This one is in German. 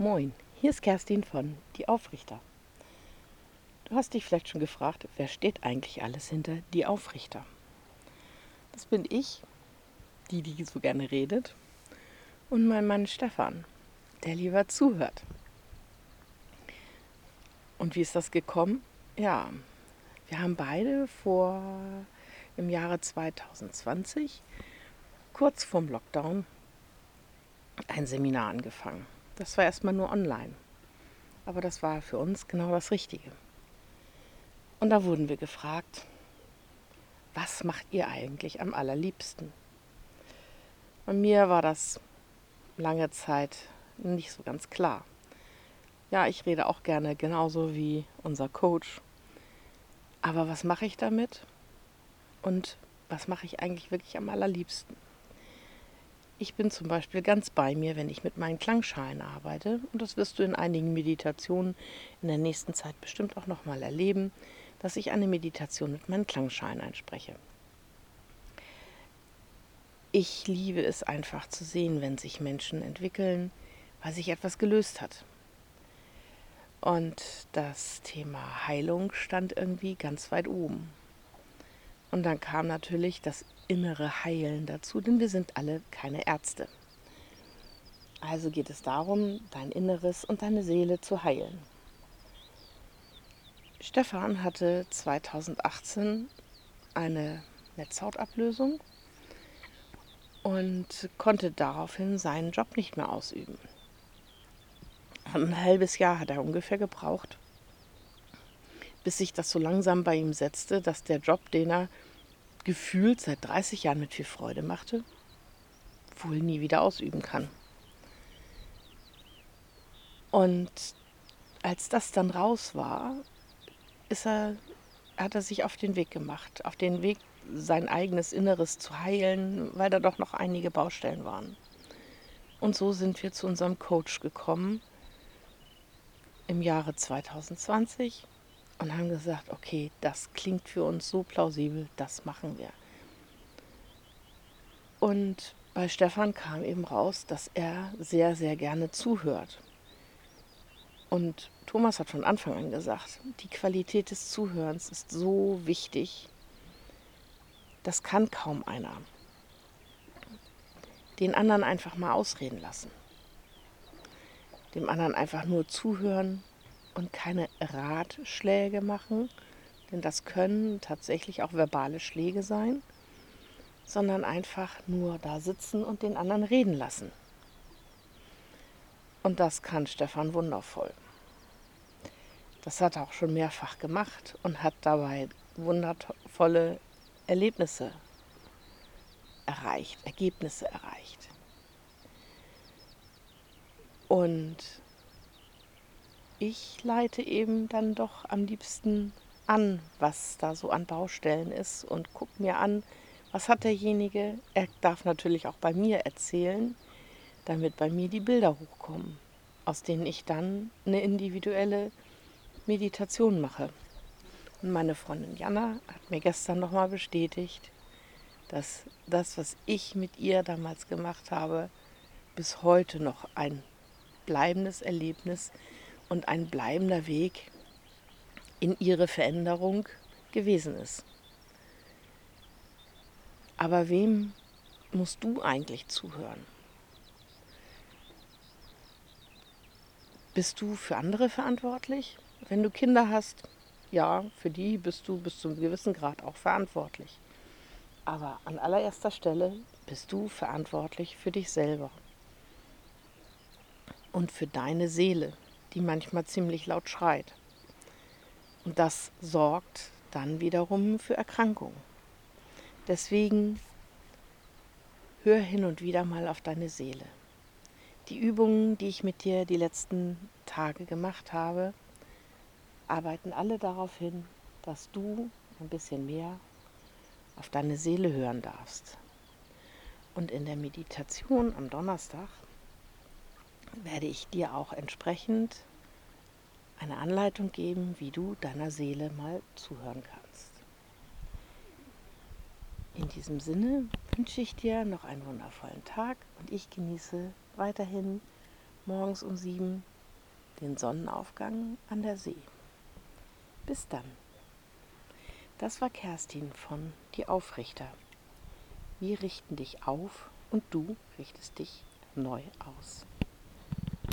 Moin, hier ist Kerstin von Die Aufrichter. Du hast dich vielleicht schon gefragt, wer steht eigentlich alles hinter Die Aufrichter? Das bin ich, die, die so gerne redet, und mein Mann Stefan, der lieber zuhört. Und wie ist das gekommen? Ja, wir haben beide vor im Jahre 2020, kurz vorm Lockdown, ein Seminar angefangen. Das war erstmal nur online. Aber das war für uns genau das Richtige. Und da wurden wir gefragt, was macht ihr eigentlich am allerliebsten? Bei mir war das lange Zeit nicht so ganz klar. Ja, ich rede auch gerne genauso wie unser Coach. Aber was mache ich damit? Und was mache ich eigentlich wirklich am allerliebsten? Ich bin zum Beispiel ganz bei mir, wenn ich mit meinen Klangschalen arbeite. Und das wirst du in einigen Meditationen in der nächsten Zeit bestimmt auch nochmal erleben, dass ich eine Meditation mit meinen Klangschalen einspreche. Ich liebe es einfach zu sehen, wenn sich Menschen entwickeln, weil sich etwas gelöst hat. Und das Thema Heilung stand irgendwie ganz weit oben. Und dann kam natürlich das innere Heilen dazu, denn wir sind alle keine Ärzte. Also geht es darum, dein Inneres und deine Seele zu heilen. Stefan hatte 2018 eine Netzhautablösung und konnte daraufhin seinen Job nicht mehr ausüben. Ein halbes Jahr hat er ungefähr gebraucht, bis sich das so langsam bei ihm setzte, dass der Job, den er gefühlt seit 30 Jahren mit viel Freude machte, wohl nie wieder ausüben kann. Und als das dann raus war, er, hat er sich auf den Weg gemacht, auf den Weg, sein eigenes Inneres zu heilen, weil da doch noch einige Baustellen waren. Und so sind wir zu unserem Coach gekommen im Jahre 2020 und haben gesagt, okay, das klingt für uns so plausibel, das machen wir. Und bei Stefan kam eben raus, dass er sehr, sehr gerne zuhört. Und Thomas hat von Anfang an gesagt, die Qualität des Zuhörens ist so wichtig, das kann kaum einer. Den anderen einfach mal ausreden lassen. Dem anderen einfach nur zuhören und keine Ratschläge machen, denn das können tatsächlich auch verbale Schläge sein, sondern einfach nur da sitzen und den anderen reden lassen. Und das kann Stefan wundervoll. Das hat er auch schon mehrfach gemacht und hat dabei wundervolle Erlebnisse erreicht, Ergebnisse erreicht. Und ich leite eben dann doch am liebsten an, was da so an Baustellen ist und gucke mir an, was hat derjenige. Er darf natürlich auch bei mir erzählen, damit bei mir die Bilder hochkommen, aus denen ich dann eine individuelle Meditation mache. Und meine Freundin Jana hat mir gestern nochmal bestätigt, dass das, was ich mit ihr damals gemacht habe, bis heute noch ein bleibendes Erlebnis ist und ein bleibender Weg in ihre Veränderung gewesen ist. Aber wem musst du eigentlich zuhören? Bist du für andere verantwortlich? Wenn du Kinder hast, ja, für die bist du bis zu einem gewissen Grad auch verantwortlich. Aber an allererster Stelle bist du verantwortlich für dich selber und für deine Seele, die manchmal ziemlich laut schreit. Und das sorgt dann wiederum für Erkrankungen. Deswegen hör hin und wieder mal auf deine Seele. Die Übungen, die ich mit dir die letzten Tage gemacht habe, arbeiten alle darauf hin, dass du ein bisschen mehr auf deine Seele hören darfst. Und in der Meditation am Donnerstag werde ich dir auch entsprechend eine Anleitung geben, wie du deiner Seele mal zuhören kannst. In diesem Sinne wünsche ich dir noch einen wundervollen Tag und ich genieße weiterhin morgens um sieben den Sonnenaufgang an der See. Bis dann. Das war Kerstin von Die Aufrichter. Wir richten dich auf und du richtest dich neu aus.